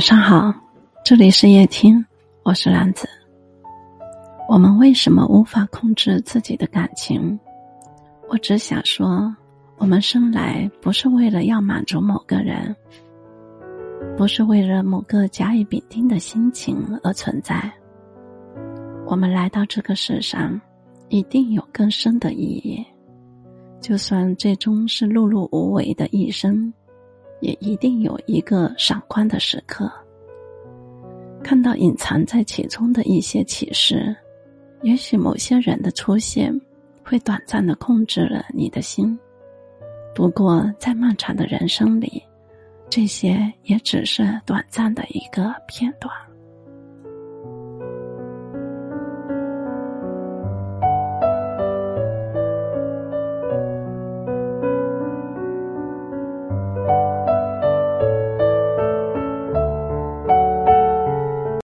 晚上好，这里是夜听，我是兰子。我们为什么无法控制自己的感情？我只想说，我们生来不是为了要满足某个人，不是为了某个甲乙丙丁的心情而存在。我们来到这个世上，一定有更深的意义。就算最终是碌碌无为的一生。也一定有一个闪光的时刻，看到隐藏在其中的一些启示。也许某些人的出现，会短暂的控制了你的心。不过，在漫长的人生里，这些也只是短暂的一个片段。